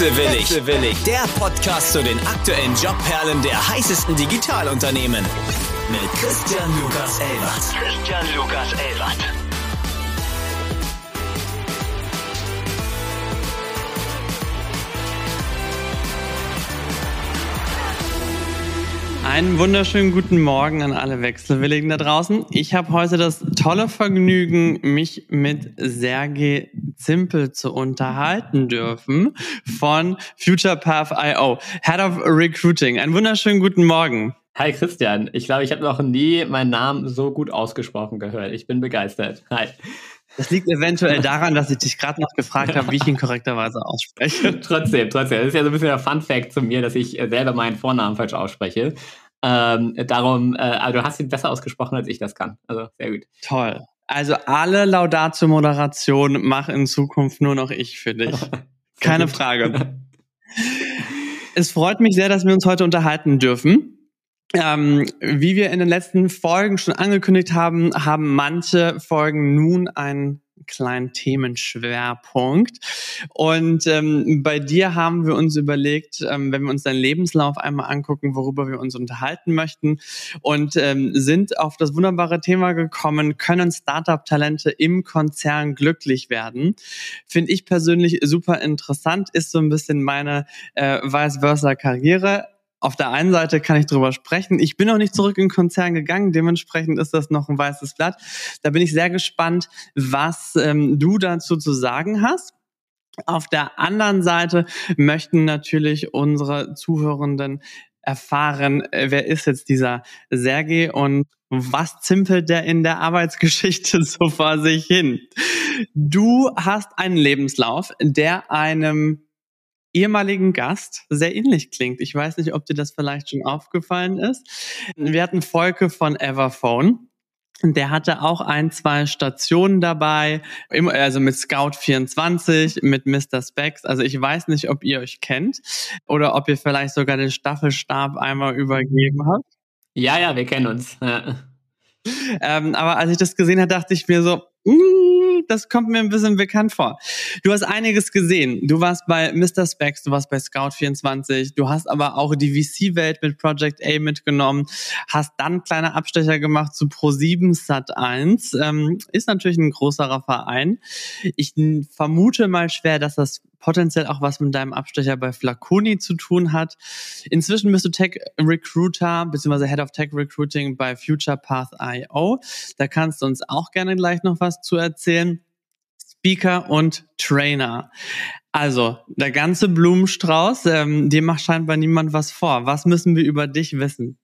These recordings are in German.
Wechselwillig. Wechselwillig. Der Podcast zu den aktuellen Jobperlen der heißesten Digitalunternehmen. Mit Christian Lukas Elbert. Christian Lukas Elbert. Einen wunderschönen guten Morgen an alle Wechselwilligen da draußen. Ich habe heute das tolle Vergnügen, mich mit Sergej Zimpel zu unterhalten dürfen von FuturePath.io, Head of Recruiting. Einen wunderschönen guten Morgen. Hi Christian, ich glaube, ich habe noch nie meinen Namen so gut ausgesprochen gehört. Ich bin begeistert. Hi. Das liegt eventuell daran, dass ich dich gerade noch gefragt habe, wie ich ihn korrekterweise ausspreche. trotzdem, trotzdem. Das ist ja so ein bisschen der Fun Fact zu mir, dass ich selber meinen Vornamen falsch ausspreche. Ähm, darum, äh, aber du hast ihn besser ausgesprochen, als ich das kann. Also sehr gut. Toll. Also alle Laudatio-Moderation mache in Zukunft nur noch ich für dich. Keine Frage. es freut mich sehr, dass wir uns heute unterhalten dürfen. Ähm, wie wir in den letzten Folgen schon angekündigt haben, haben manche Folgen nun einen kleinen Themenschwerpunkt. Und ähm, bei dir haben wir uns überlegt, ähm, wenn wir uns deinen Lebenslauf einmal angucken, worüber wir uns unterhalten möchten und ähm, sind auf das wunderbare Thema gekommen, können Startup-Talente im Konzern glücklich werden? Finde ich persönlich super interessant, ist so ein bisschen meine äh, vice versa Karriere auf der einen Seite kann ich drüber sprechen. Ich bin noch nicht zurück in den Konzern gegangen, dementsprechend ist das noch ein weißes Blatt. Da bin ich sehr gespannt, was ähm, du dazu zu sagen hast. Auf der anderen Seite möchten natürlich unsere Zuhörenden erfahren, äh, wer ist jetzt dieser Sergei und was zimpelt der in der Arbeitsgeschichte so vor sich hin? Du hast einen Lebenslauf, der einem ehemaligen Gast sehr ähnlich klingt. Ich weiß nicht, ob dir das vielleicht schon aufgefallen ist. Wir hatten Volke von Everphone. Der hatte auch ein, zwei Stationen dabei, also mit Scout24, mit Mr. Specs. Also ich weiß nicht, ob ihr euch kennt oder ob ihr vielleicht sogar den Staffelstab einmal übergeben habt. Ja, ja, wir kennen uns. Ja. Ähm, aber als ich das gesehen habe, dachte ich mir so, mm, das kommt mir ein bisschen bekannt vor. Du hast einiges gesehen. Du warst bei Mr. Specs, du warst bei Scout24, du hast aber auch die VC-Welt mit Project A mitgenommen, hast dann kleine Abstecher gemacht zu Pro7 Sat1. Ähm, ist natürlich ein größerer Verein. Ich vermute mal schwer, dass das potenziell auch was mit deinem Abstecher bei Flaconi zu tun hat. Inzwischen bist du Tech Recruiter bzw. Head of Tech Recruiting bei FuturePath.io. Da kannst du uns auch gerne gleich noch was zu erzählen. Speaker und Trainer. Also, der ganze Blumenstrauß, ähm, dir macht scheinbar niemand was vor. Was müssen wir über dich wissen?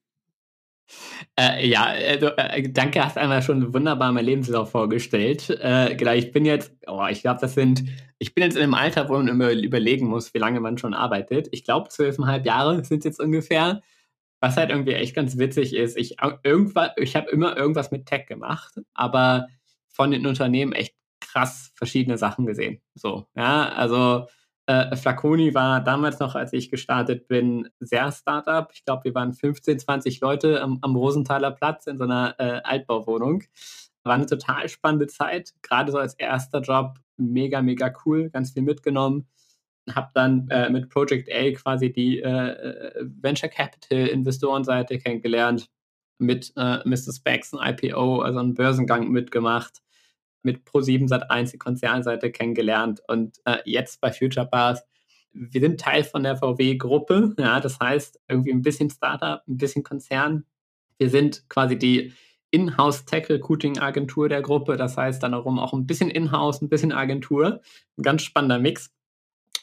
Äh, ja, äh, äh, danke, hast einmal schon wunderbar mein Lebenslauf vorgestellt. Äh, genau, ich bin jetzt, oh, ich glaube, das sind, ich bin jetzt in einem Alter, wo man immer überlegen muss, wie lange man schon arbeitet. Ich glaube, zwölfeinhalb Jahre sind jetzt ungefähr. Was halt irgendwie echt ganz witzig ist, ich, ich habe immer irgendwas mit Tech gemacht, aber von den Unternehmen echt krass verschiedene Sachen gesehen. So, ja, also äh, Flaconi war damals noch, als ich gestartet bin, sehr Startup. Ich glaube, wir waren 15, 20 Leute am, am Rosenthaler Platz in so einer äh, Altbauwohnung. War eine total spannende Zeit, gerade so als erster Job. Mega, mega cool, ganz viel mitgenommen. Hab dann äh, mit Project A quasi die äh, äh, Venture Capital Investorenseite kennengelernt, mit äh, Mr. Specs ein IPO, also einen Börsengang mitgemacht mit Pro7 Sat1 die Konzernseite kennengelernt und äh, jetzt bei Future Path. Wir sind Teil von der VW-Gruppe, ja, das heißt irgendwie ein bisschen Startup, ein bisschen Konzern. Wir sind quasi die Inhouse Tech Recruiting Agentur der Gruppe, das heißt dann darum auch ein bisschen Inhouse, ein bisschen Agentur, ein ganz spannender Mix.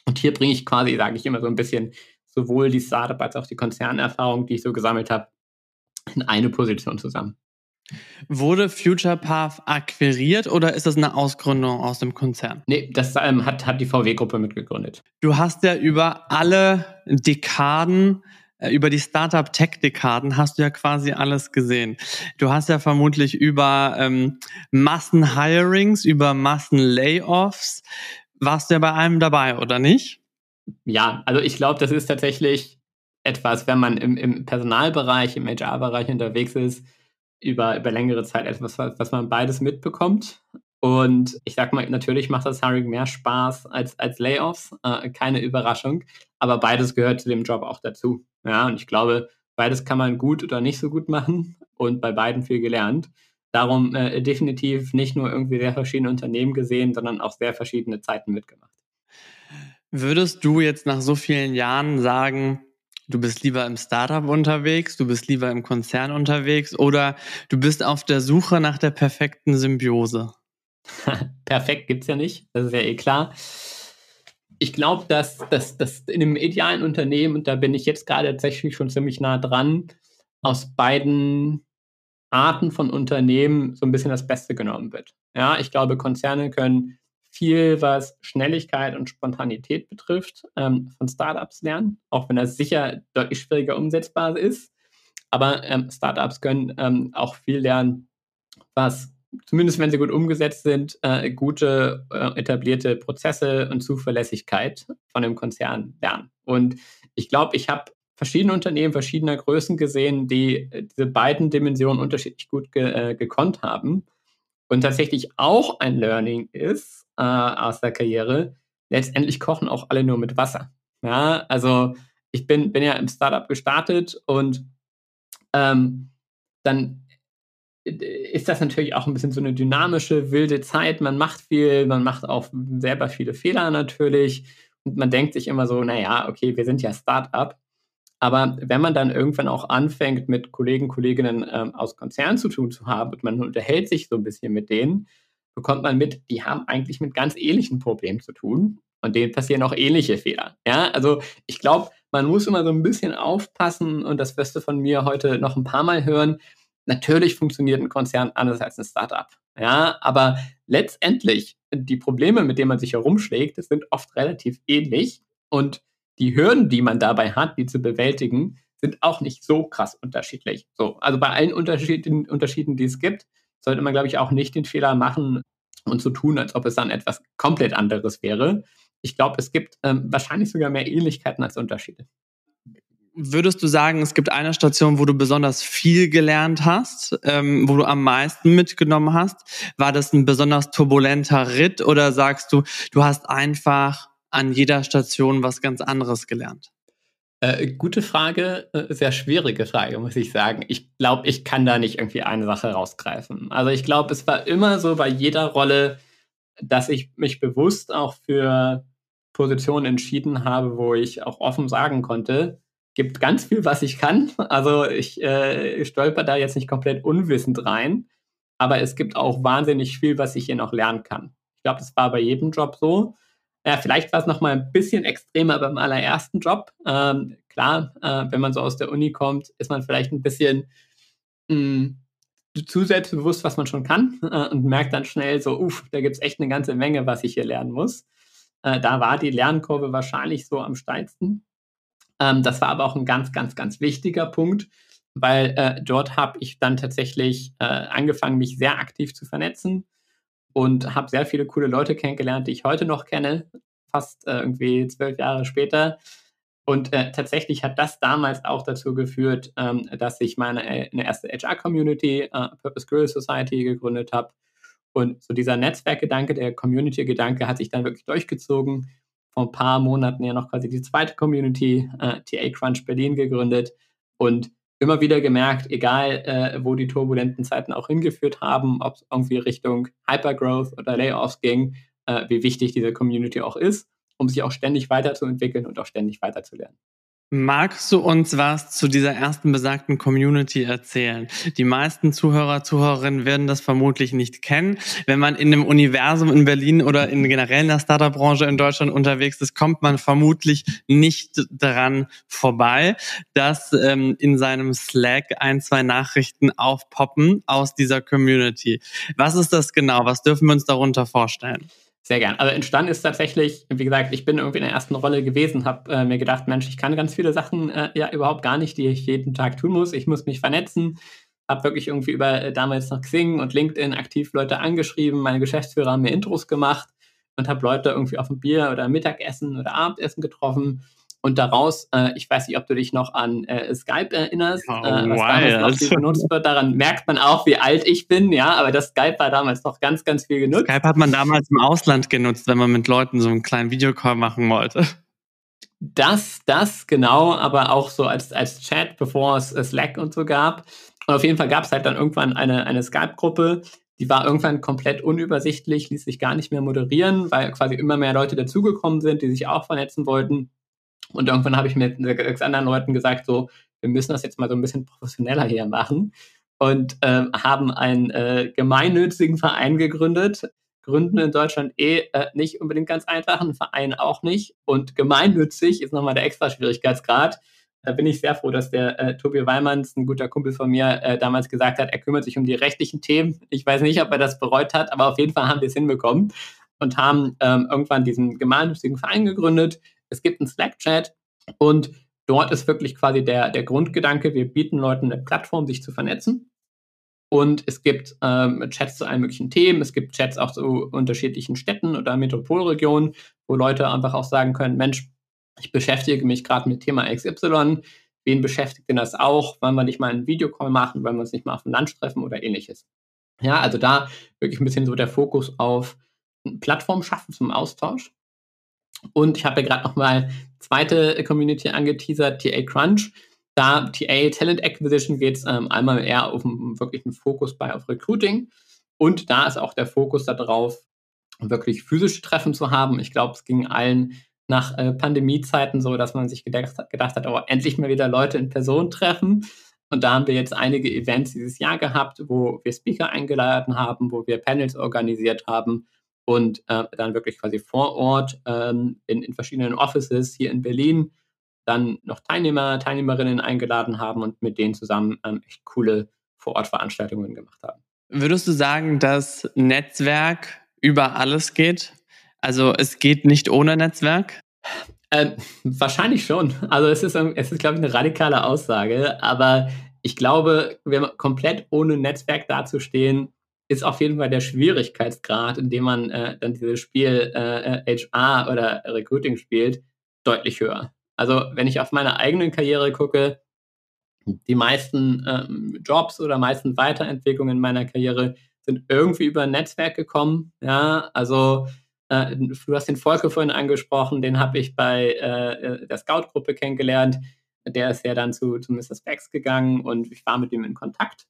Und hier bringe ich quasi, sage ich immer so ein bisschen, sowohl die Startup als auch die Konzernerfahrung, die ich so gesammelt habe, in eine Position zusammen. Wurde FuturePath akquiriert oder ist das eine Ausgründung aus dem Konzern? Nee, das ähm, hat, hat die VW-Gruppe mitgegründet. Du hast ja über alle Dekaden über die Startup-Tech-Dekaden hast du ja quasi alles gesehen. Du hast ja vermutlich über ähm, Massen-Hirings, über Massen-Layoffs, warst du ja bei einem dabei, oder nicht? Ja, also ich glaube, das ist tatsächlich etwas, wenn man im, im Personalbereich, im HR-Bereich unterwegs ist, über, über längere Zeit etwas, was man beides mitbekommt. Und ich sag mal, natürlich macht das Hiring mehr Spaß als, als Layoffs, äh, keine Überraschung. Aber beides gehört zu dem Job auch dazu. Ja, und ich glaube, beides kann man gut oder nicht so gut machen und bei beiden viel gelernt. Darum äh, definitiv nicht nur irgendwie sehr verschiedene Unternehmen gesehen, sondern auch sehr verschiedene Zeiten mitgemacht. Würdest du jetzt nach so vielen Jahren sagen, du bist lieber im Startup unterwegs, du bist lieber im Konzern unterwegs oder du bist auf der Suche nach der perfekten Symbiose? Perfekt gibt es ja nicht, das ist ja eh klar. Ich glaube, dass, dass, dass in einem idealen Unternehmen, und da bin ich jetzt gerade tatsächlich schon ziemlich nah dran, aus beiden Arten von Unternehmen so ein bisschen das Beste genommen wird. Ja, ich glaube, Konzerne können viel, was Schnelligkeit und Spontanität betrifft, ähm, von Startups lernen, auch wenn das sicher deutlich schwieriger umsetzbar ist. Aber ähm, Startups können ähm, auch viel lernen, was zumindest wenn sie gut umgesetzt sind, äh, gute äh, etablierte Prozesse und Zuverlässigkeit von einem Konzern lernen. Und ich glaube, ich habe verschiedene Unternehmen verschiedener Größen gesehen, die äh, diese beiden Dimensionen unterschiedlich gut ge äh, gekonnt haben. Und tatsächlich auch ein Learning ist äh, aus der Karriere, letztendlich kochen auch alle nur mit Wasser. Ja, also ich bin, bin ja im Startup gestartet und ähm, dann ist das natürlich auch ein bisschen so eine dynamische, wilde Zeit. Man macht viel, man macht auch selber viele Fehler natürlich. Und man denkt sich immer so, naja, okay, wir sind ja Startup. Aber wenn man dann irgendwann auch anfängt, mit Kollegen, Kolleginnen ähm, aus Konzernen zu tun zu haben und man unterhält sich so ein bisschen mit denen, bekommt man mit, die haben eigentlich mit ganz ähnlichen Problemen zu tun und denen passieren auch ähnliche Fehler. Ja, also ich glaube, man muss immer so ein bisschen aufpassen und das wirst du von mir heute noch ein paar Mal hören Natürlich funktioniert ein Konzern anders als ein Startup. Ja, aber letztendlich die Probleme, mit denen man sich herumschlägt, sind oft relativ ähnlich und die Hürden, die man dabei hat, die zu bewältigen, sind auch nicht so krass unterschiedlich. So, also bei allen Unterschieden, Unterschieden, die es gibt, sollte man, glaube ich, auch nicht den Fehler machen und so tun, als ob es dann etwas komplett anderes wäre. Ich glaube, es gibt ähm, wahrscheinlich sogar mehr Ähnlichkeiten als Unterschiede. Würdest du sagen, es gibt eine Station, wo du besonders viel gelernt hast, ähm, wo du am meisten mitgenommen hast? War das ein besonders turbulenter Ritt oder sagst du, du hast einfach an jeder Station was ganz anderes gelernt? Äh, gute Frage, äh, sehr schwierige Frage, muss ich sagen. Ich glaube, ich kann da nicht irgendwie eine Sache rausgreifen. Also ich glaube, es war immer so bei jeder Rolle, dass ich mich bewusst auch für Positionen entschieden habe, wo ich auch offen sagen konnte, gibt ganz viel, was ich kann. Also ich äh, stolper da jetzt nicht komplett unwissend rein, aber es gibt auch wahnsinnig viel, was ich hier noch lernen kann. Ich glaube, das war bei jedem Job so. Ja, vielleicht war es noch mal ein bisschen extremer beim allerersten Job. Ähm, klar, äh, wenn man so aus der Uni kommt, ist man vielleicht ein bisschen mh, hm, zu selbstbewusst, was man schon kann äh, und merkt dann schnell so, uff, da gibt es echt eine ganze Menge, was ich hier lernen muss. Äh, da war die Lernkurve wahrscheinlich so am steilsten. Ähm, das war aber auch ein ganz, ganz, ganz wichtiger Punkt, weil äh, dort habe ich dann tatsächlich äh, angefangen, mich sehr aktiv zu vernetzen und habe sehr viele coole Leute kennengelernt, die ich heute noch kenne, fast äh, irgendwie zwölf Jahre später. Und äh, tatsächlich hat das damals auch dazu geführt, ähm, dass ich meine äh, eine erste HR-Community, äh, Purpose Girl Society, gegründet habe. Und so dieser Netzwerkgedanke, der Community-Gedanke hat sich dann wirklich durchgezogen vor ein paar Monaten ja noch quasi die zweite Community, äh, TA Crunch Berlin, gegründet und immer wieder gemerkt, egal äh, wo die turbulenten Zeiten auch hingeführt haben, ob es irgendwie Richtung Hypergrowth oder Layoffs ging, äh, wie wichtig diese Community auch ist, um sich auch ständig weiterzuentwickeln und auch ständig weiterzulernen. Magst du uns was zu dieser ersten besagten Community erzählen? Die meisten Zuhörer, Zuhörerinnen werden das vermutlich nicht kennen. Wenn man in einem Universum in Berlin oder in generell in der Startup-Branche in Deutschland unterwegs ist, kommt man vermutlich nicht daran vorbei, dass ähm, in seinem Slack ein, zwei Nachrichten aufpoppen aus dieser Community. Was ist das genau? Was dürfen wir uns darunter vorstellen? Sehr gern. Also entstanden ist tatsächlich, wie gesagt, ich bin irgendwie in der ersten Rolle gewesen, habe äh, mir gedacht, Mensch, ich kann ganz viele Sachen äh, ja überhaupt gar nicht, die ich jeden Tag tun muss. Ich muss mich vernetzen, habe wirklich irgendwie über äh, damals noch Xing und LinkedIn aktiv Leute angeschrieben, meine Geschäftsführer haben mir Intros gemacht und habe Leute irgendwie auf ein Bier oder Mittagessen oder Abendessen getroffen Und daraus, äh, ich weiß nicht, ob du dich noch an äh, Skype erinnerst, oh, äh, was damals noch viel benutzt wird. Daran merkt man auch, wie alt ich bin, ja, aber das Skype war damals noch ganz, ganz viel genutzt. Skype hat man damals im Ausland genutzt, wenn man mit Leuten so einen kleinen Videocall machen wollte. Das, das, genau, aber auch so als, als Chat, bevor es Slack und so gab. Und auf jeden Fall gab es halt dann irgendwann eine, eine Skype-Gruppe, die war irgendwann komplett unübersichtlich, ließ sich gar nicht mehr moderieren, weil quasi immer mehr Leute dazugekommen sind, die sich auch vernetzen wollten. Und irgendwann habe ich mit sechs anderen Leuten gesagt, so, wir müssen das jetzt mal so ein bisschen professioneller hier machen. Und äh, haben einen äh, gemeinnützigen Verein gegründet. Gründen in Deutschland eh äh, nicht unbedingt ganz einfach, ein Verein auch nicht. Und gemeinnützig ist nochmal der extra Schwierigkeitsgrad. Da bin ich sehr froh, dass der äh, Tobi Weimanns, ein guter Kumpel von mir, äh, damals gesagt hat, er kümmert sich um die rechtlichen Themen. Ich weiß nicht, ob er das bereut hat, aber auf jeden Fall haben wir es hinbekommen und haben ähm, irgendwann diesen gemeinnützigen Verein gegründet. Es gibt einen Slack-Chat und dort ist wirklich quasi der, der Grundgedanke, wir bieten Leuten eine Plattform, sich zu vernetzen. Und es gibt ähm, Chats zu allen möglichen Themen. Es gibt Chats auch zu unterschiedlichen Städten oder Metropolregionen, wo Leute einfach auch sagen können, Mensch, ich beschäftige mich gerade mit Thema XY. Wen beschäftigt denn das auch? Wollen wir nicht mal einen Videocall machen? Wollen wir uns nicht mal auf dem Lunch treffen oder ähnliches? Ja, also da wirklich ein bisschen so der Fokus auf Plattform schaffen zum Austausch. Und ich habe ja gerade nochmal zweite Community angeteasert, TA Crunch. Da TA Talent Acquisition geht es ähm, einmal eher auf einen wirklichen Fokus bei auf Recruiting. Und da ist auch der Fokus darauf, wirklich physische Treffen zu haben. Ich glaube, es ging allen nach äh, Pandemiezeiten so, dass man sich gedacht, gedacht hat, oh, endlich mal wieder Leute in Person treffen. Und da haben wir jetzt einige Events dieses Jahr gehabt, wo wir Speaker eingeladen haben, wo wir Panels organisiert haben und äh, dann wirklich quasi vor Ort ähm, in, in verschiedenen Offices hier in Berlin dann noch Teilnehmer, Teilnehmerinnen eingeladen haben und mit denen zusammen ähm, echt coole Vor-Ort-Veranstaltungen gemacht haben. Würdest du sagen, dass Netzwerk über alles geht? Also es geht nicht ohne Netzwerk? Äh, wahrscheinlich schon. Also es ist, es ist, glaube ich, eine radikale Aussage, aber ich glaube, komplett ohne Netzwerk dazustehen, ist auf jeden Fall der Schwierigkeitsgrad, in dem man äh, dann dieses Spiel äh, HR oder Recruiting spielt, deutlich höher. Also wenn ich auf meine eigene Karriere gucke, die meisten ähm, Jobs oder meisten Weiterentwicklungen in meiner Karriere sind irgendwie über ein Netzwerk gekommen. Ja, also äh, du hast den Volker vorhin angesprochen, den habe ich bei äh, äh, der Scout-Gruppe kennengelernt. Der ist ja dann zu, zu Mr. Specs gegangen und ich war mit ihm in Kontakt.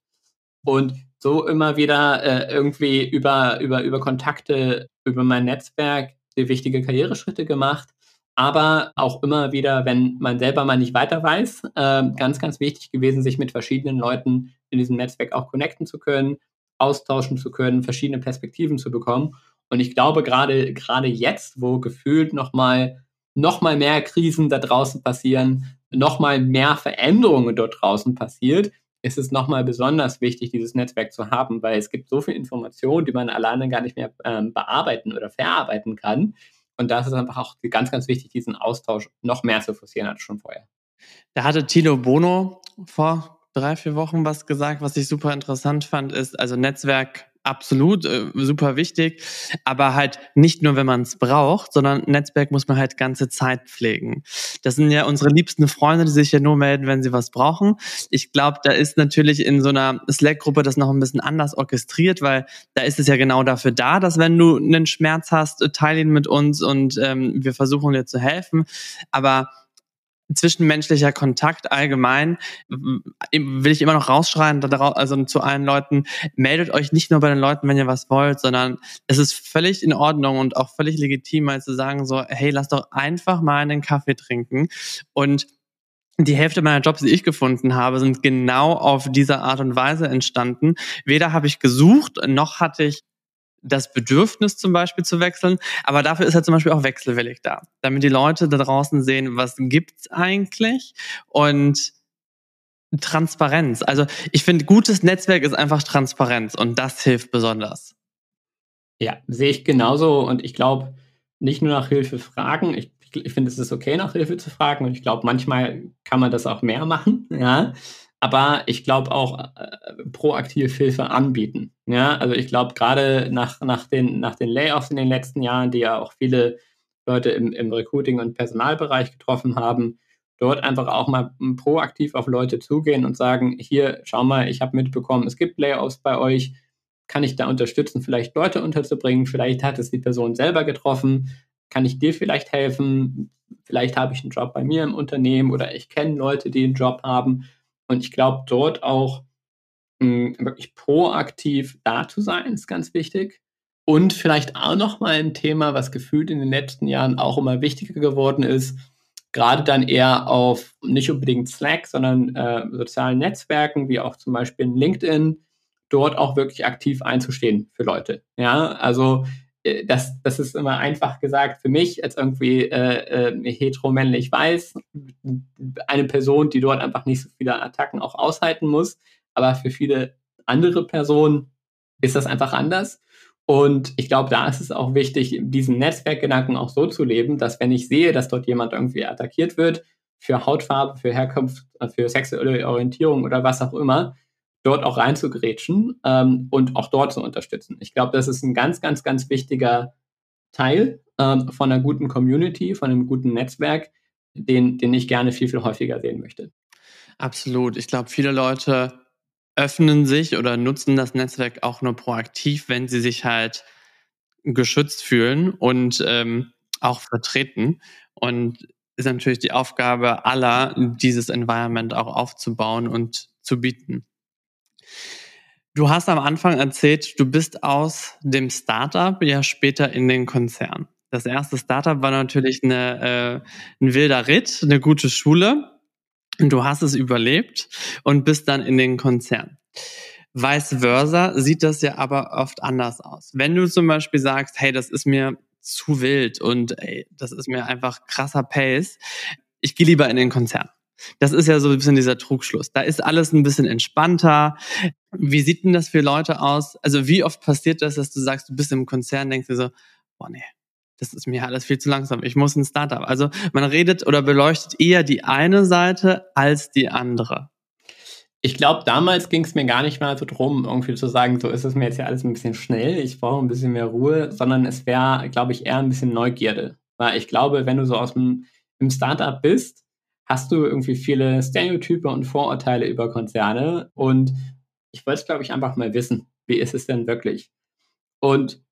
Und so immer wieder äh, irgendwie über, über, über Kontakte, über mein Netzwerk die wichtige Karriereschritte gemacht. Aber auch immer wieder, wenn man selber mal nicht weiter weiß, äh, ganz, ganz wichtig gewesen, sich mit verschiedenen Leuten in diesem Netzwerk auch connecten zu können, austauschen zu können, verschiedene Perspektiven zu bekommen. Und ich glaube, gerade, gerade jetzt, wo gefühlt nochmal noch mal mehr Krisen da draußen passieren, nochmal mehr Veränderungen dort draußen passiert, ist es nochmal besonders wichtig, dieses Netzwerk zu haben, weil es gibt so viel Information, die man alleine gar nicht mehr ähm, bearbeiten oder verarbeiten kann. Und da ist es einfach auch ganz, ganz wichtig, diesen Austausch noch mehr zu forcieren als schon vorher. Da hatte Tilo Bono vor drei, vier Wochen was gesagt, was ich super interessant fand, ist, also Netzwerk absolut äh, super wichtig, aber halt nicht nur, wenn man es braucht, sondern Netzwerk muss man halt ganze Zeit pflegen. Das sind ja unsere liebsten Freunde, die sich ja nur melden, wenn sie was brauchen. Ich glaube, da ist natürlich in so einer Slack-Gruppe das noch ein bisschen anders orchestriert, weil da ist es ja genau dafür da, dass wenn du einen Schmerz hast, teile ihn mit uns und ähm, wir versuchen dir zu helfen. Aber zwischenmenschlicher Kontakt allgemein will ich immer noch rausschreien, also zu allen Leuten, meldet euch nicht nur bei den Leuten, wenn ihr was wollt, sondern es ist völlig in Ordnung und auch völlig legitim, mal zu sagen so, hey, lass doch einfach mal einen Kaffee trinken und die Hälfte meiner Jobs, die ich gefunden habe, sind genau auf diese Art und Weise entstanden. Weder habe ich gesucht, noch hatte ich das Bedürfnis zum Beispiel zu wechseln, aber dafür ist er zum Beispiel auch wechselwillig da, damit die Leute da draußen sehen, was gibt's eigentlich und Transparenz. Also ich finde, gutes Netzwerk ist einfach Transparenz und das hilft besonders. Ja, sehe ich genauso und ich glaube, nicht nur nach Hilfe fragen, ich, ich finde, es ist okay, nach Hilfe zu fragen und ich glaube, manchmal kann man das auch mehr machen, ja aber ich glaube auch äh, proaktiv Hilfe anbieten. Ja, also ich glaube gerade nach, nach, den, nach den Layoffs in den letzten Jahren, die ja auch viele Leute im, im Recruiting- und Personalbereich getroffen haben, dort einfach auch mal proaktiv auf Leute zugehen und sagen, hier, schau mal, ich habe mitbekommen, es gibt Layoffs bei euch, kann ich da unterstützen, vielleicht Leute unterzubringen, vielleicht hat es die Person selber getroffen, kann ich dir vielleicht helfen, vielleicht habe ich einen Job bei mir im Unternehmen oder ich kenne Leute, die einen Job haben und ich glaube, dort auch mh, hm, wirklich proaktiv da zu sein, ist ganz wichtig. Und vielleicht auch noch mal ein Thema, was gefühlt in den letzten Jahren auch immer wichtiger geworden ist, gerade dann eher auf nicht unbedingt Slack, sondern äh, sozialen Netzwerken, wie auch zum Beispiel LinkedIn, dort auch wirklich aktiv einzustehen für Leute. Ja, also das, das ist immer einfach gesagt für mich als irgendwie äh, äh, heteromännlich weiß, eine Person, die dort einfach nicht so viele Attacken auch aushalten muss. Aber für viele andere Personen ist das einfach anders. Und ich glaube, da ist es auch wichtig, diesen Netzwerkgedanken auch so zu leben, dass wenn ich sehe, dass dort jemand irgendwie attackiert wird, für Hautfarbe, für Herkunft, für sexuelle Orientierung oder was auch immer, dort auch reinzugrätschen ähm, und auch dort zu unterstützen. Ich glaube, das ist ein ganz, ganz, ganz wichtiger Teil ähm, von einer guten Community, von einem guten Netzwerk, den, den ich gerne viel, viel häufiger sehen möchte. Absolut. Ich glaube, viele Leute öffnen sich oder nutzen das Netzwerk auch nur proaktiv, wenn sie sich halt geschützt fühlen und ähm, auch vertreten. Und ist natürlich die Aufgabe aller, dieses Environment auch aufzubauen und zu bieten. Du hast am Anfang erzählt, du bist aus dem Startup ja später in den Konzern. Das erste Startup war natürlich eine, äh, ein wilder Ritt, eine gute Schule. Und du hast es überlebt und bist dann in den Konzern. Vice versa sieht das ja aber oft anders aus. Wenn du zum Beispiel sagst, hey, das ist mir zu wild und ey, das ist mir einfach krasser Pace, ich gehe lieber in den Konzern. Das ist ja so ein bisschen dieser Trugschluss. Da ist alles ein bisschen entspannter. Wie sieht denn das für Leute aus? Also wie oft passiert das, dass du sagst, du bist im Konzern, denkst du so, boah nee, das ist mir alles viel zu langsam. Ich muss ein Startup. Also man redet oder beleuchtet eher die eine Seite als die andere. Ich glaube, damals ging es mir gar nicht mal so drum, irgendwie zu sagen, so ist es mir jetzt ja alles ein bisschen schnell, ich brauche ein bisschen mehr Ruhe, sondern es wäre, glaube ich, eher ein bisschen Neugierde. Weil ich glaube, wenn du so aus dem im Startup bist, hast du irgendwie viele Stereotype und Vorurteile über Konzerne und ich wollte es, glaube ich, einfach mal wissen, wie ist es denn wirklich? Und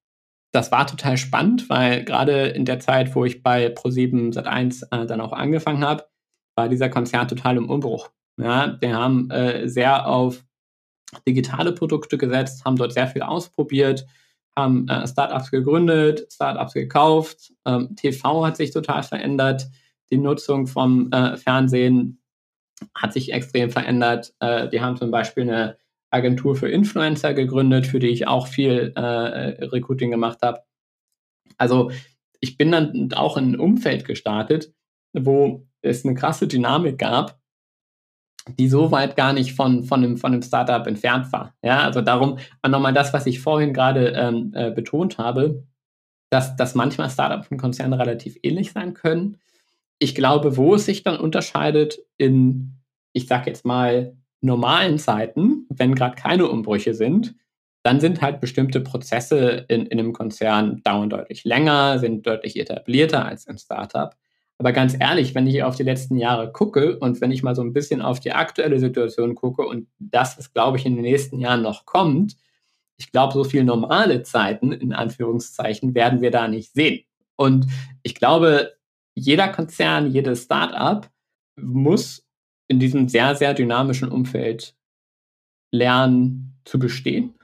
das war total spannend, weil gerade in der Zeit, wo ich bei Pro7 Sat1 äh, dann auch angefangen habe, war dieser Konzern total im Umbruch. Ja, wir haben äh, sehr auf digitale Produkte gesetzt, haben dort sehr viel ausprobiert, haben äh, Startups gegründet, Startups gekauft, ähm, TV hat sich total verändert, die Nutzung vom äh, Fernsehen hat sich extrem verändert. Äh, wir haben zum Beispiel eine Agentur für Influencer gegründet, für die ich auch viel äh, Recruiting gemacht habe. Also ich bin dann auch in ein Umfeld gestartet, wo es eine krasse Dynamik gab, die so weit gar nicht von, von, einem, von einem Startup entfernt war. Ja, also darum nochmal das, was ich vorhin gerade ähm, äh, betont habe, dass, dass manchmal Startups und Konzerne relativ ähnlich sein können. Ich glaube, wo es sich dann unterscheidet in, ich sag jetzt mal, normalen Zeiten, wenn gerade keine Umbrüche sind, dann sind halt bestimmte Prozesse in, in einem Konzern dauern deutlich länger, sind deutlich etablierter als im Startup. Aber ganz ehrlich, wenn ich auf die letzten Jahre gucke und wenn ich mal so ein bisschen auf die aktuelle Situation gucke und das, was glaube ich in den nächsten Jahren noch kommt, ich glaube, so viel normale Zeiten, in Anführungszeichen, werden wir da nicht sehen. Und ich glaube, jeder Konzern, jedes Startup muss in diesem sehr, sehr dynamischen Umfeld lernen zu bestehen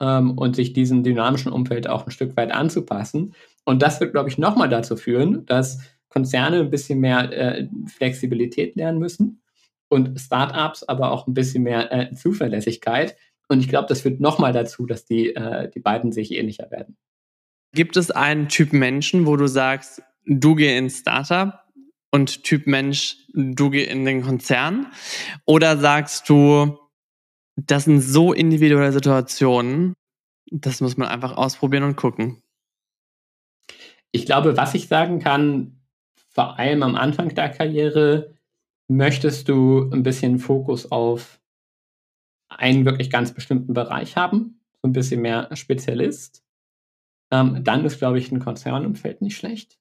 ähm, und sich diesem dynamischen Umfeld auch ein Stück weit anzupassen. Und das wird, glaube ich, nochmal dazu führen, dass Konzerne ein bisschen mehr äh, Flexibilität lernen müssen und Startups aber auch ein bisschen mehr äh, Zuverlässigkeit. Und ich glaube, das führt nochmal dazu, dass die, äh, die beiden sich ähnlicher werden. Gibt es einen Typ Menschen, wo du sagst, du geh ins Startup und Typ Mensch, du geh in den Konzern? Oder sagst du, das sind so individuelle Situationen, das muss man einfach ausprobieren und gucken? Ich glaube, was ich sagen kann, vor allem am Anfang der Karriere, möchtest du ein bisschen Fokus auf einen wirklich ganz bestimmten Bereich haben, so ein bisschen mehr Spezialist. Ähm, dann ist, glaube ich, ein Konzernumfeld nicht schlecht.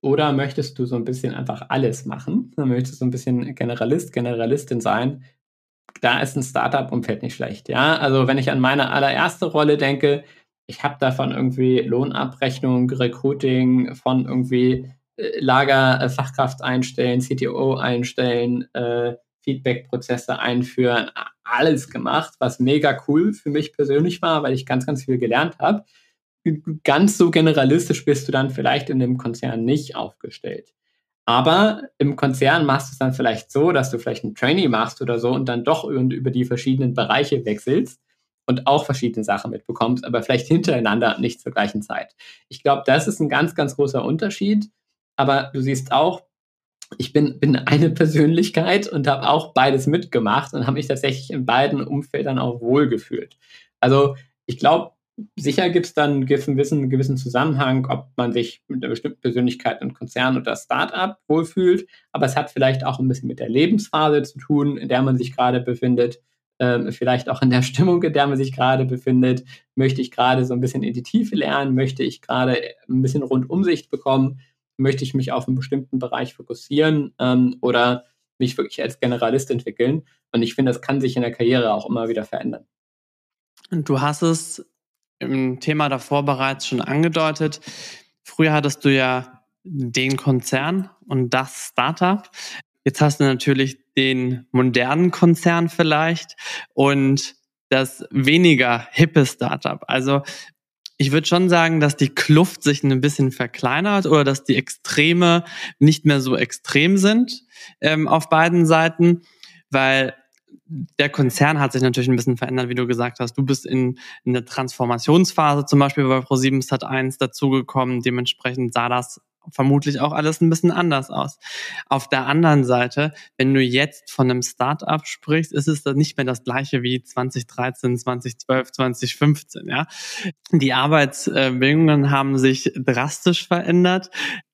Oder möchtest du so ein bisschen einfach alles machen? Dann möchtest du so ein bisschen Generalist, Generalistin sein? Da ist ein Startup-Umfeld nicht schlecht. Ja, also wenn ich an meine allererste Rolle denke, ich habe davon irgendwie Lohnabrechnung, Recruiting, von irgendwie äh, Lager, äh, einstellen, CTO einstellen, äh, Feedback-Prozesse einführen, alles gemacht, was mega cool für mich persönlich war, weil ich ganz, ganz viel gelernt habe. Ganz so generalistisch bist du dann vielleicht in dem Konzern nicht aufgestellt. Aber im Konzern machst du es dann vielleicht so, dass du vielleicht ein Trainee machst oder so und dann doch über die verschiedenen Bereiche wechselst und auch verschiedene Sachen mitbekommst, aber vielleicht hintereinander nicht zur gleichen Zeit. Ich glaube, das ist ein ganz, ganz großer Unterschied. Aber du siehst auch, ich bin, bin eine Persönlichkeit und habe auch beides mitgemacht und habe mich tatsächlich in beiden Umfeldern auch wohlgefühlt. Also ich glaube, sicher gibt es dann einen gewissen, Zusammenhang, ob man sich mit einer bestimmten Persönlichkeit in Konzern oder Startup wohlfühlt, aber es hat vielleicht auch ein bisschen mit der Lebensphase zu tun, in der man sich gerade befindet. Ähm, vielleicht auch in der Stimmung, in der man sich gerade befindet. Möchte ich gerade so ein bisschen in die Tiefe lernen? Möchte ich gerade ein bisschen Rundumsicht bekommen? möchte ich mich auf einen bestimmten Bereich fokussieren ähm, oder mich wirklich als Generalist entwickeln. Und ich finde, das kann sich in der Karriere auch immer wieder verändern. Und du hast es im Thema davor bereits schon angedeutet. Früher hattest du ja den Konzern und das Startup. Jetzt hast du natürlich den modernen Konzern vielleicht und das weniger hippe Startup. Also ich würde schon sagen, dass die Kluft sich ein bisschen verkleinert oder dass die Extreme nicht mehr so extrem sind ähm, auf beiden Seiten, weil der Konzern hat sich natürlich ein bisschen verändert, wie du gesagt hast. Du bist in, in der Transformationsphase zum Beispiel bei Pro7 Sat 1 dazugekommen. Dementsprechend sah das vermutlich auch alles ein bisschen anders aus. Auf der anderen Seite, wenn du jetzt von einem Startup sprichst, ist es dann nicht mehr das gleiche wie 2013, 2012, 2015, ja. Die Arbeitsbedingungen haben sich drastisch verändert.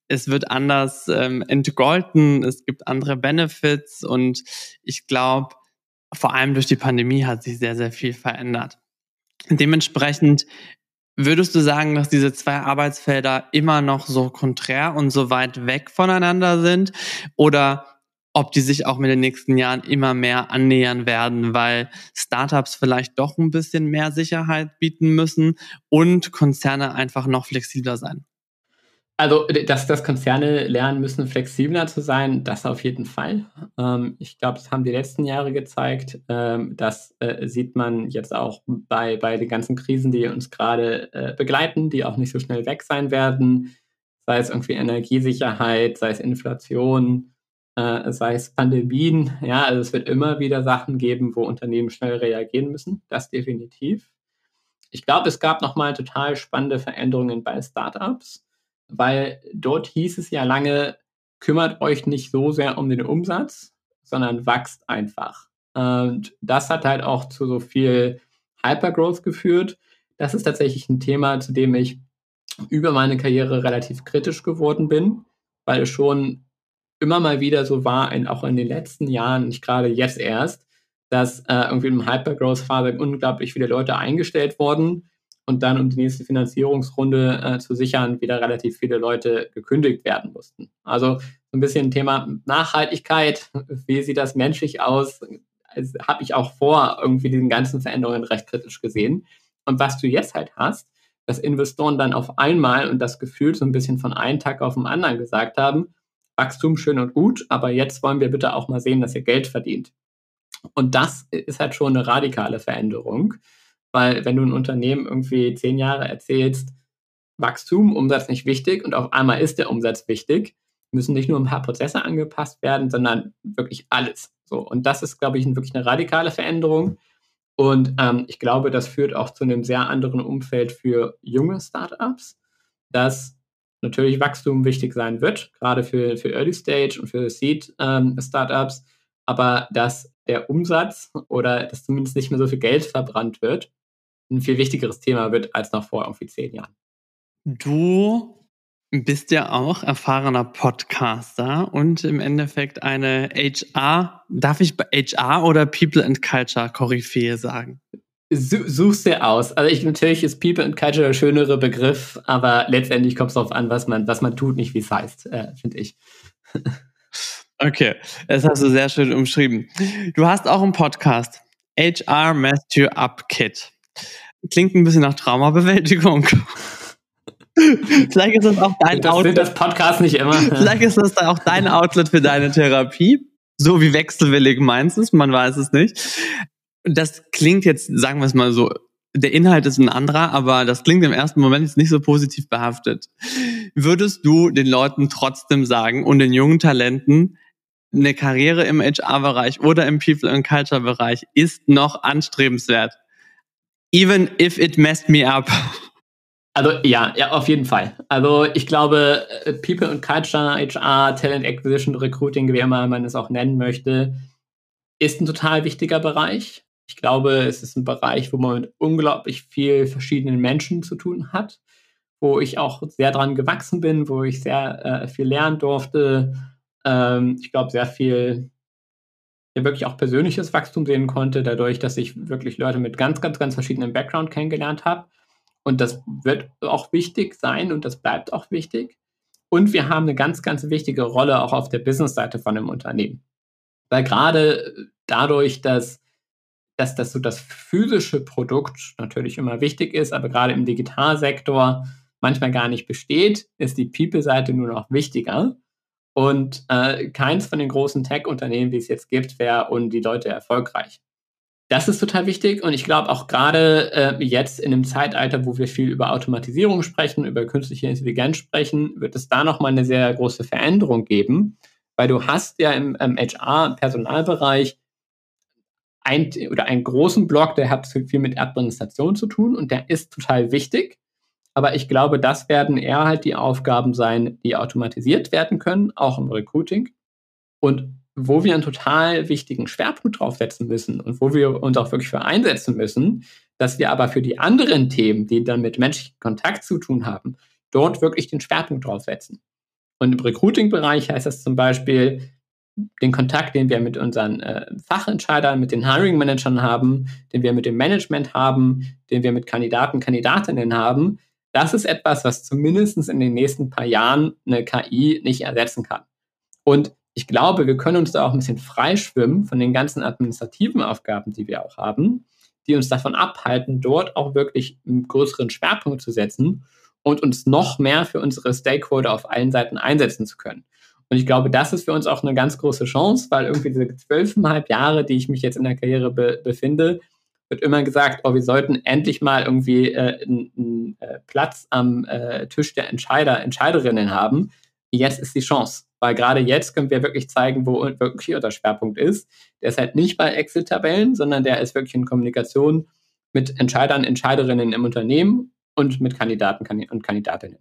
Es wird anders ähm, entgolten, es gibt andere Benefits und ich glaube, vor allem durch die Pandemie hat sich sehr, sehr viel verändert. Dementsprechend Würdest du sagen, dass diese zwei Arbeitsfelder immer noch so konträr und so weit weg voneinander sind? Oder ob die sich auch mit den nächsten Jahren immer mehr annähern werden, weil Startups vielleicht doch ein bisschen mehr Sicherheit bieten müssen und Konzerne einfach noch flexibler sein? Also, dass, dass Konzerne lernen müssen, flexibler zu sein, das auf jeden Fall. Ähm, ich glaube, das haben die letzten Jahre gezeigt. Ähm, das äh, sieht man jetzt auch bei, bei den ganzen Krisen, die uns gerade äh, begleiten, die auch nicht so schnell weg sein werden. Sei es irgendwie Energiesicherheit, sei es Inflation, äh, sei es Pandemien. Ja, also es wird immer wieder Sachen geben, wo Unternehmen schnell reagieren müssen. Das definitiv. Ich glaube, es gab nochmal total spannende Veränderungen bei Startups weil dort hieß es ja lange, kümmert euch nicht so sehr um den Umsatz, sondern wachst einfach. Und das hat halt auch zu so viel Hypergrowth geführt. Das ist tatsächlich ein Thema, zu dem ich über meine Karriere relativ kritisch geworden bin, weil es schon immer mal wieder so war, auch in den letzten Jahren, nicht gerade jetzt erst, dass äh, irgendwie im Hypergrowth-Phase unglaublich viele Leute eingestellt wurden und dann, um die nächste Finanzierungsrunde äh, zu sichern, wieder relativ viele Leute gekündigt werden mussten. Also so ein bisschen Thema Nachhaltigkeit, wie sieht das menschlich aus, also, habe ich auch vor irgendwie diesen ganzen Veränderungen recht kritisch gesehen. Und was du jetzt halt hast, dass Investoren dann auf einmal und das Gefühl so ein bisschen von einem Tag auf den anderen gesagt haben, Wachstum schön und gut, aber jetzt wollen wir bitte auch mal sehen, dass ihr Geld verdient. Und das ist halt schon eine radikale Veränderung. Weil wenn du ein Unternehmen irgendwie zehn Jahre erzählst, Wachstum, Umsatz nicht wichtig und auf einmal ist der Umsatz wichtig, müssen nicht nur ein paar Prozesse angepasst werden, sondern wirklich alles. So, und das ist, glaube ich, wirklich eine radikale Veränderung. Und ähm, ich glaube, das führt auch zu einem sehr anderen Umfeld für junge Startups, dass natürlich Wachstum wichtig sein wird, gerade für, für Early Stage und für Seed ähm, Startups, aber dass der Umsatz oder dass zumindest nicht mehr so viel Geld verbrannt wird, ein viel wichtigeres Thema wird als noch vor irgendwie zehn Jahren. Du bist ja auch erfahrener Podcaster und im Endeffekt eine HR, darf ich HR oder People and Culture Koryphäe sagen? suchst dir aus. Also ich, natürlich ist People and Culture der schönere Begriff, aber letztendlich kommt es darauf an, was man, was man tut, nicht wie es heißt, äh, finde ich. Okay, das hast du sehr schön umschrieben. Du hast auch einen Podcast, HR Messed You Up Kit. Klingt ein bisschen nach Traumabewältigung. Vielleicht ist das auch dein das Outlet. das Podcast nicht immer. Vielleicht ist das auch dein Outlet für deine Therapie. So wie wechselwillig meinst es, man weiß es nicht. Das klingt jetzt, sagen wir es mal so, der Inhalt ist ein anderer, aber das klingt im ersten Moment jetzt nicht so positiv behaftet. Würdest du den Leuten trotzdem sagen und den jungen Talenten, eine Karriere im HR-Bereich oder im People and Culture-Bereich ist noch anstrebenswert? Even if it messed me up. Also ja, ja, auf jeden Fall. Also ich glaube, äh, People and Culture, HR, Talent Acquisition, Recruiting, wie immer man es auch nennen möchte, ist ein total wichtiger Bereich. Ich glaube, es ist ein Bereich, wo man mit unglaublich viel verschiedenen Menschen zu tun hat, wo ich auch sehr dran gewachsen bin, wo ich sehr äh, viel lernen durfte. Ähm, ich glaube, sehr viel ja, wirklich auch persönliches Wachstum sehen konnte, dadurch, dass ich wirklich Leute mit ganz, ganz, ganz verschiedenen Background kennengelernt habe und das wird auch wichtig sein und das bleibt auch wichtig. Und wir haben eine ganz, ganz wichtige Rolle auch auf der Business-Seite von einem Unternehmen. Weil gerade dadurch, dass, dass das so das physische Produkt natürlich immer wichtig ist, aber gerade im Digitalsektor manchmal gar nicht besteht, ist die People-Seite nur noch wichtiger. Und äh, keins von den großen Tech-Unternehmen, die es jetzt gibt, wäre und die Leute erfolgreich. Das ist total wichtig und ich glaube auch gerade äh, jetzt in einem Zeitalter, wo wir viel über Automatisierung sprechen, über künstliche Intelligenz sprechen, wird es da nochmal eine sehr große Veränderung geben, weil du hast ja im, im HR-Personalbereich ein, oder einen großen Block, der hat viel mit Administration zu tun und der ist total wichtig. Aber ich glaube, das werden eher halt die Aufgaben sein, die automatisiert werden können, auch im Recruiting. Und wo wir einen total wichtigen Schwerpunkt draufsetzen müssen und wo wir uns auch wirklich für einsetzen müssen, dass wir aber für die anderen Themen, die dann mit menschlichem Kontakt zu tun haben, dort wirklich den Schwerpunkt draufsetzen. Und im Recruiting-Bereich heißt das zum Beispiel, den Kontakt, den wir mit unseren äh, Fachentscheidern, mit den Hiring-Managern haben, den wir mit dem Management haben, den wir mit Kandidaten, Kandidatinnen haben, das ist etwas, was zumindest in den nächsten paar Jahren eine KI nicht ersetzen kann. Und ich glaube, wir können uns da auch ein bisschen freischwimmen von den ganzen administrativen Aufgaben, die wir auch haben, die uns davon abhalten, dort auch wirklich einen größeren Schwerpunkt zu setzen und uns noch mehr für unsere Stakeholder auf allen Seiten einsetzen zu können. Und ich glaube, das ist für uns auch eine ganz große Chance, weil irgendwie diese zwölfeinhalb Jahre, die ich mich jetzt in der Karriere be befinde, wird immer gesagt, oh, wir sollten endlich mal irgendwie äh, einen äh, Platz am äh, Tisch der Entscheider, Entscheiderinnen haben. Jetzt ist die Chance. Weil gerade jetzt können wir wirklich zeigen, wo wirklich unser Schwerpunkt ist. Der ist halt nicht bei Excel-Tabellen, sondern der ist wirklich in Kommunikation mit Entscheidern, Entscheiderinnen im Unternehmen und mit Kandidaten und Kandidatinnen.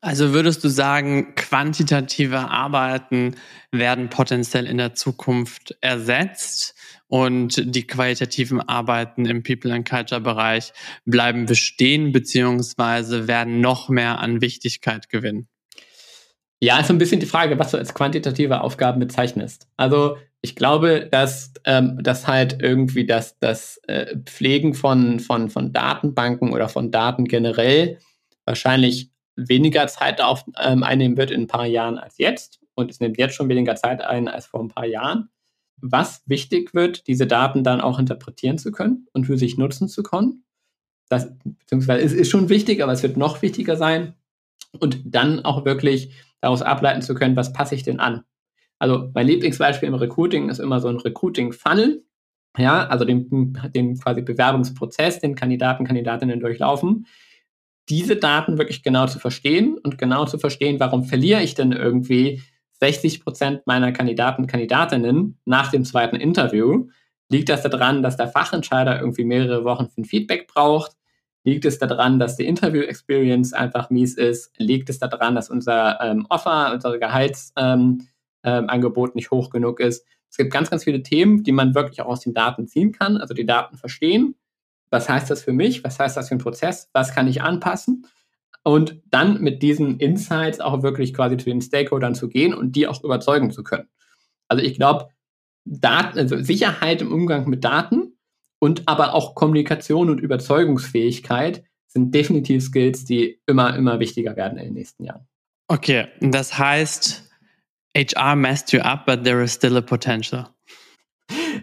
Also würdest du sagen, quantitative Arbeiten werden potenziell in der Zukunft ersetzt und die qualitativen Arbeiten im People and Culture Bereich bleiben bestehen beziehungsweise werden noch mehr an Wichtigkeit gewinnen? Ja, ist ein bisschen die Frage, was du als quantitative Aufgaben bezeichnest. Also ich glaube, dass ähm, dass halt irgendwie das, das äh, Pflegen von, von, von Datenbanken oder von Daten generell wahrscheinlich weniger Zeit auf, ähm, einnehmen wird in ein paar Jahren als jetzt. Und es nimmt jetzt schon weniger Zeit ein als vor ein paar Jahren. Was wichtig wird, diese Daten dann auch interpretieren zu können und für sich nutzen zu können. Das, beziehungsweise es ist schon wichtig, aber es wird noch wichtiger sein. Und dann auch wirklich daraus ableiten zu können, was passe ich denn an. Also mein Lieblingsbeispiel im Recruiting ist immer so ein Recruiting-Funnel. Ja, also den, den quasi Bewerbungsprozess, den Kandidaten, Kandidatinnen durchlaufen. Diese Daten wirklich genau zu verstehen und genau zu verstehen, warum verliere ich denn irgendwie 60 Prozent meiner Kandidaten, Kandidatinnen nach dem zweiten Interview? Liegt das daran, dass der Fachentscheider irgendwie mehrere Wochen für ein Feedback braucht? Liegt es daran, dass die Interview-Experience einfach mies ist? Liegt es daran, dass unser ähm, Offer, unser Gehaltsangebot ähm, ähm, nicht hoch genug ist? Es gibt ganz, ganz viele Themen, die man wirklich auch aus den Daten ziehen kann, also die Daten verstehen. Was heißt das für mich? Was heißt das für einen Prozess? Was kann ich anpassen? Und dann mit diesen Insights auch wirklich quasi zu den Stakeholdern zu gehen und die auch überzeugen zu können. Also ich glaube, also Sicherheit im Umgang mit Daten Und aber auch Kommunikation und Überzeugungsfähigkeit sind definitiv Skills, die immer, immer wichtiger werden in den nächsten Jahren. Okay, das heißt, HR messed you up, but there is still a potential.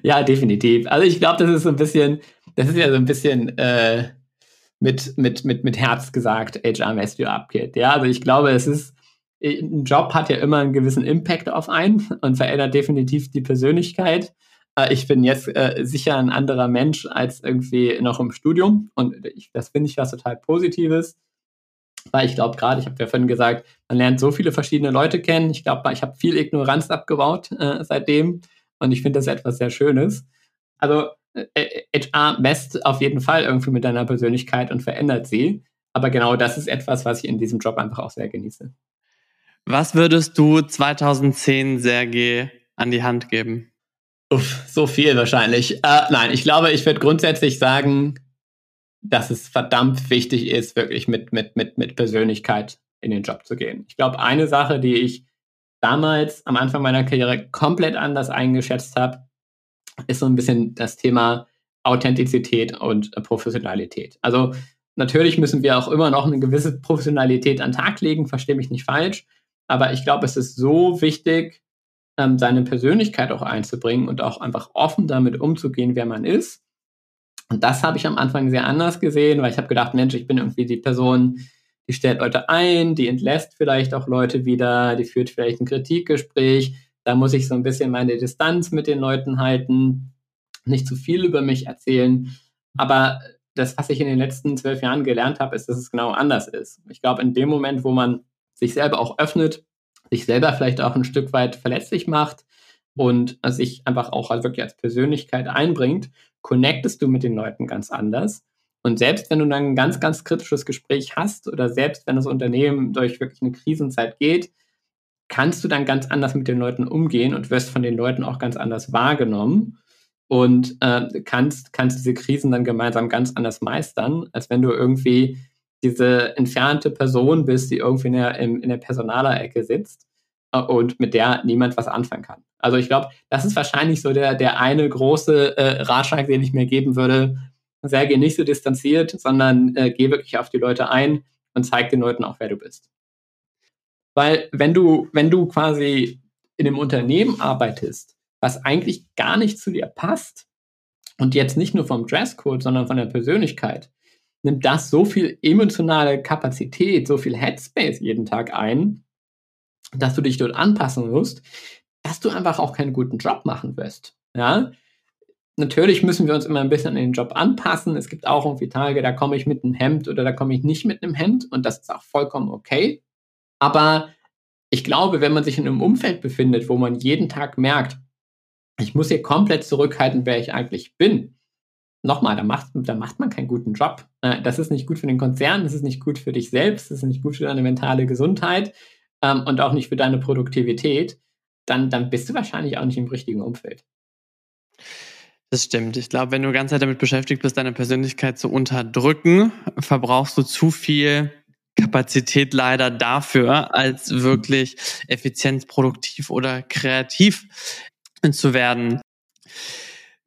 Ja, definitiv. Also ich glaube, das ist so ein bisschen, das ist ja so ein bisschen äh, mit, mit, mit, mit Herz gesagt, HR messed you up, Kid. Ja, also ich glaube, es ist, ein Job hat ja immer einen gewissen Impact auf einen und verändert definitiv die Persönlichkeit. Äh, ich bin jetzt äh, sicher ein anderer Mensch als irgendwie noch im Studium und ich, das finde ich was total Positives, weil ich glaube gerade, ich habe ja vorhin gesagt, man lernt so viele verschiedene Leute kennen. Ich glaube, ich habe viel Ignoranz abgebaut äh, seitdem und ich finde das etwas sehr Schönes. Also HR messt auf jeden Fall irgendwie mit deiner Persönlichkeit und verändert sie. Aber genau das ist etwas, was ich in diesem Job einfach auch sehr genieße. Was würdest du 2010 Sergej an die Hand geben? Uff, so viel wahrscheinlich. Äh, nein, ich glaube, ich würde grundsätzlich sagen, dass es verdammt wichtig ist, wirklich mit, mit, mit, mit Persönlichkeit in den Job zu gehen. Ich glaube, eine Sache, die ich damals am Anfang meiner Karriere komplett anders eingeschätzt habe, ist so ein bisschen das Thema Authentizität und Professionalität. Also natürlich müssen wir auch immer noch eine gewisse Professionalität an den Tag legen, verstehe mich nicht falsch, aber ich glaube, es ist so wichtig, ähm, seine Persönlichkeit auch einzubringen und auch einfach offen damit umzugehen, wer man ist. Und das habe ich am Anfang sehr anders gesehen, weil ich habe gedacht, Mensch, ich bin irgendwie die Person, die stellt Leute ein, die entlässt vielleicht auch Leute wieder, die führt vielleicht ein Kritikgespräch. Da muss ich so ein bisschen meine Distanz mit den Leuten halten, nicht zu viel über mich erzählen. Aber das, was ich in den letzten zwölf Jahren gelernt habe, ist, dass es genau anders ist. Ich glaube, in dem Moment, wo man sich selber auch öffnet, sich selber vielleicht auch ein Stück weit verletzlich macht und sich einfach auch halt wirklich als Persönlichkeit einbringt, connectest du mit den Leuten ganz anders. Und selbst wenn du dann ein ganz, ganz kritisches Gespräch hast oder selbst wenn das Unternehmen durch wirklich eine Krisenzeit geht, kannst du dann ganz anders mit den Leuten umgehen und wirst von den Leuten auch ganz anders wahrgenommen und äh, kannst, kannst diese Krisen dann gemeinsam ganz anders meistern, als wenn du irgendwie diese entfernte Person bist, die irgendwie in der, in, der Personalerecke sitzt äh, und mit der niemand was anfangen kann. Also ich glaube, das ist wahrscheinlich so der, der eine große äh, Ratschlag, den ich mir geben würde. Sei nicht so distanziert, sondern äh, geh wirklich auf die Leute ein und zeig den Leuten auch, wer du bist. Weil wenn du, wenn du quasi in einem Unternehmen arbeitest, was eigentlich gar nicht zu dir passt, und jetzt nicht nur vom Dresscode, sondern von der Persönlichkeit, nimmt das so viel emotionale Kapazität, so viel Headspace jeden Tag ein, dass du dich dort anpassen musst, dass du einfach auch keinen guten Job machen wirst. Ja? Natürlich müssen wir uns immer ein bisschen an den Job anpassen. Es gibt auch irgendwie Tage, da komme ich mit einem Hemd oder da komme ich nicht mit einem Hemd und das ist auch vollkommen okay. Aber ich glaube, wenn man sich in einem Umfeld befindet, wo man jeden Tag merkt, ich muss hier komplett zurückhalten, wer ich eigentlich bin, nochmal, da macht, da macht man keinen guten Job. Äh, das ist nicht gut für den Konzern, das ist nicht gut für dich selbst, das ist nicht gut für deine mentale Gesundheit ähm, und auch nicht für deine Produktivität. Dann, dann bist du wahrscheinlich auch nicht im richtigen Umfeld. Das stimmt. Ich glaube, wenn du die ganze Zeit damit beschäftigt bist, deine Persönlichkeit zu unterdrücken, verbrauchst du zu viel Kapazität leider dafür, als wirklich effizient, produktiv oder kreativ zu werden.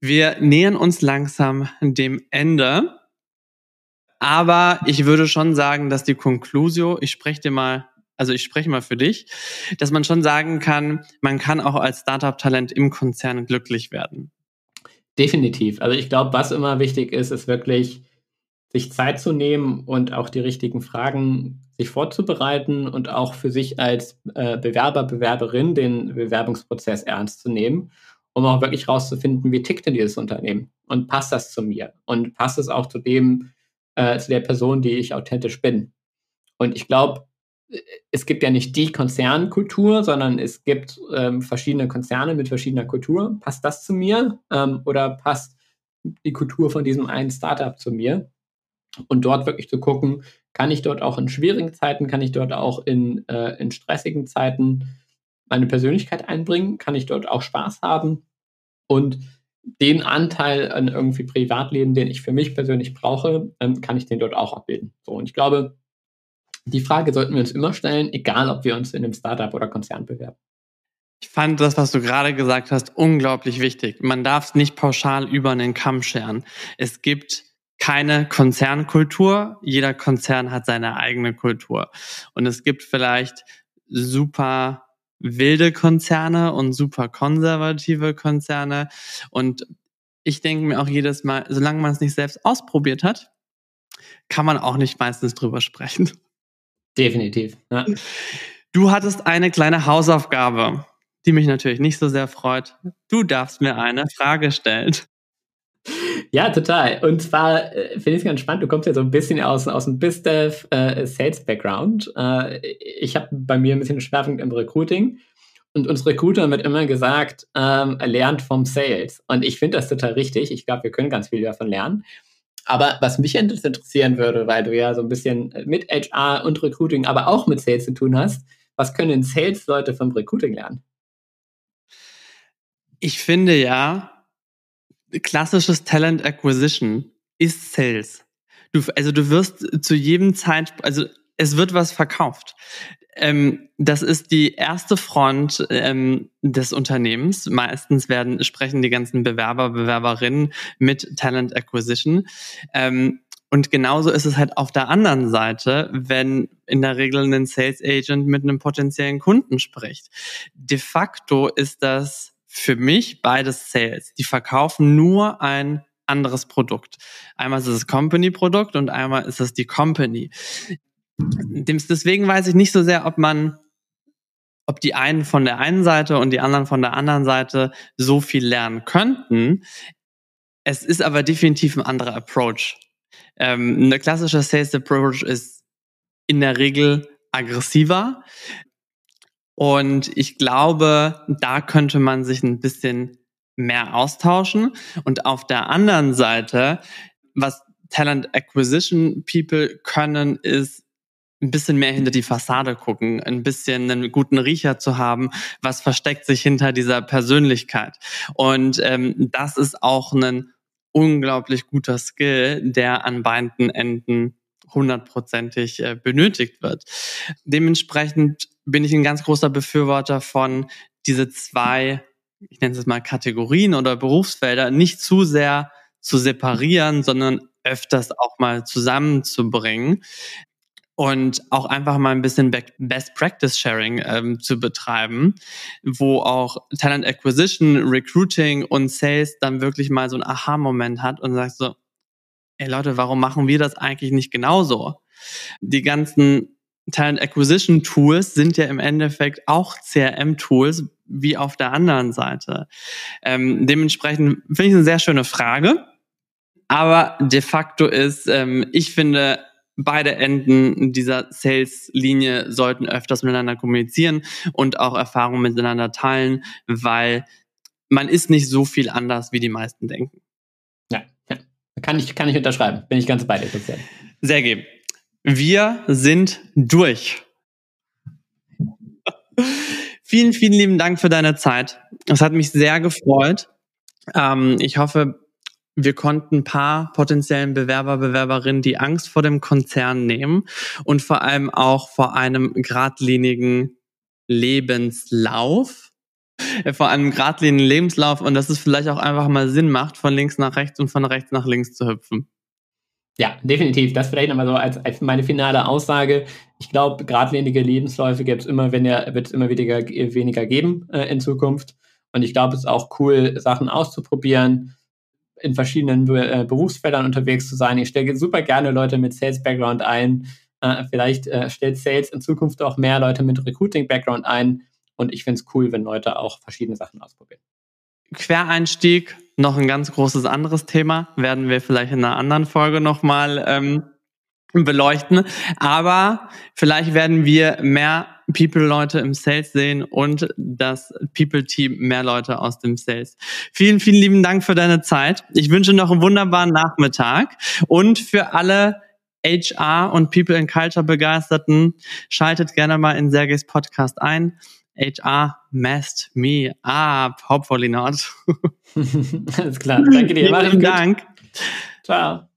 Wir nähern uns langsam dem Ende. Aber ich würde schon sagen, dass die Conclusio, ich spreche dir mal, also ich spreche mal für dich, dass man schon sagen kann, man kann auch als Startup-Talent im Konzern glücklich werden. Definitiv. Also ich glaube, was immer wichtig ist, ist wirklich sich Zeit zu nehmen und auch die richtigen Fragen sich vorzubereiten und auch für sich als äh, Bewerber, Bewerberin den Bewerbungsprozess ernst zu nehmen um auch wirklich rauszufinden, wie tickt denn dieses Unternehmen und passt das zu mir und passt es auch zu dem, äh, zu der Person, die ich authentisch bin. Und ich glaube, es gibt ja nicht die Konzernkultur, sondern es gibt ähm, verschiedene Konzerne mit verschiedener Kultur. Passt das zu mir ähm, oder passt die Kultur von diesem einen Startup zu mir? Und dort wirklich zu gucken, kann ich dort auch in schwierigen Zeiten, kann ich dort auch in, äh, in stressigen Zeiten meine Persönlichkeit einbringen? Kann ich dort auch Spaß haben? Und den Anteil an irgendwie Privatleben, den ich für mich persönlich brauche, ähm, kann ich den dort auch abbilden. So, und ich glaube, die Frage sollten wir uns immer stellen, egal ob wir uns in einem Startup oder Konzern bewerben. Ich fand das, was du gerade gesagt hast, unglaublich wichtig. Man darf es nicht pauschal über einen Kamm scheren. Es gibt keine Konzernkultur. Jeder Konzern hat seine eigene Kultur. Und es gibt vielleicht super wilde Konzerne und super konservative Konzerne. Und ich denke mir auch jedes Mal, solange man es nicht selbst ausprobiert hat, kann man auch nicht meistens drüber sprechen. Definitiv. Ja. Du hattest eine kleine Hausaufgabe, die mich natürlich nicht so sehr freut. Du darfst mir eine Frage stellen. Ja, total. Und zwar äh, finde ich es ganz spannend. Du kommst ja so ein bisschen aus, aus dem BizDev äh, Sales Background. Äh, ich habe bei mir ein bisschen Schwerpunkt im Recruiting. Und uns Recruiter wird immer gesagt, ähm, lernt vom Sales. Und ich finde das total richtig. Ich glaube, wir können ganz viel davon lernen. Aber was mich interessieren würde, weil du ja so ein bisschen mit HR und Recruiting, aber auch mit Sales zu tun hast, was können Sales-Leute vom Recruiting lernen? Ich finde ja, klassisches Talent Acquisition ist Sales. Du, also du wirst zu jedem Zeitpunkt, also es wird was verkauft. Ähm, das ist die erste Front ähm, des Unternehmens. Meistens werden sprechen die ganzen Bewerber, Bewerberinnen mit Talent Acquisition. Ähm, und genauso ist es halt auf der anderen Seite, wenn in der Regel ein Sales Agent mit einem potenziellen Kunden spricht. De facto ist das für mich beides Sales. Die verkaufen nur ein anderes Produkt. Einmal ist es das Company-Produkt und einmal ist es die Company. Deswegen weiß ich nicht so sehr, ob man, ob die einen von der einen Seite und die anderen von der anderen Seite so viel lernen könnten. Es ist aber definitiv ein anderer Approach. Ähm, eine klassische Sales Approach ist in der Regel aggressiver. Und ich glaube, da könnte man sich ein bisschen mehr austauschen. Und auf der anderen Seite, was Talent Acquisition People können, ist ein bisschen mehr hinter die Fassade gucken, ein bisschen einen guten Riecher zu haben, was versteckt sich hinter dieser Persönlichkeit. Und ähm, das ist auch ein unglaublich guter Skill, der an beiden Enden hundertprozentig äh, benötigt wird. Dementsprechend bin ich ein ganz großer Befürworter von diese zwei, ich nenne es mal Kategorien oder Berufsfelder, nicht zu sehr zu separieren, sondern öfters auch mal zusammenzubringen und auch einfach mal ein bisschen Best Practice Sharing ähm, zu betreiben, wo auch Talent Acquisition, Recruiting und Sales dann wirklich mal so ein Aha-Moment hat und sagt so, ey Leute, warum machen wir das eigentlich nicht genauso? Die ganzen Talent Acquisition Tools sind ja im Endeffekt auch CRM Tools wie auf der anderen Seite. Ähm, dementsprechend finde ich eine sehr schöne Frage. Aber de facto ist, ähm, ich finde, beide Enden dieser Sales-Linie sollten öfters miteinander kommunizieren und auch Erfahrungen miteinander teilen, weil man ist nicht so viel anders, wie die meisten denken. Ja, ja. Kann ich, kann ich unterschreiben. Bin ich ganz bei dir, Christian. Sehr gut. Wir sind durch. vielen, vielen lieben Dank für deine Zeit. Es hat mich sehr gefreut. Ähm, ich hoffe, wir konnten ein paar potenziellen Bewerber, Bewerberinnen die Angst vor dem Konzern nehmen und vor allem auch vor einem geradlinigen Lebenslauf, äh, vor einem geradlinigen Lebenslauf und dass es vielleicht auch einfach mal Sinn macht, von links nach rechts und von rechts nach links zu hüpfen. Ja, definitiv. Das vielleicht nochmal so als, als meine finale Aussage. Ich glaube, geradlinige Lebensläufe gibt es immer, wenn er, wird es immer weniger, weniger geben äh, in Zukunft. Und ich glaube, es ist auch cool, Sachen auszuprobieren, in verschiedenen äh, Berufsfeldern unterwegs zu sein. Ich stelle super gerne Leute mit Sales-Background ein. Äh, vielleicht äh, stellt Sales in Zukunft auch mehr Leute mit Recruiting-Background ein. Und ich finde es cool, wenn Leute auch verschiedene Sachen ausprobieren. Quereinstieg, noch ein ganz großes anderes Thema, werden wir vielleicht in einer anderen Folge nochmal ähm, beleuchten. Aber vielleicht werden wir mehr People-Leute im Sales sehen und das People-Team mehr Leute aus dem Sales. Vielen, vielen lieben Dank für deine Zeit. Ich wünsche noch einen wunderbaren Nachmittag und für alle HR und People and Culture Begeisterten, schaltet gerne mal in Sergejs Podcast ein. HR messed me up. Hopefully not. Alles klar. Danke dir. Vielen Dank. Ciao.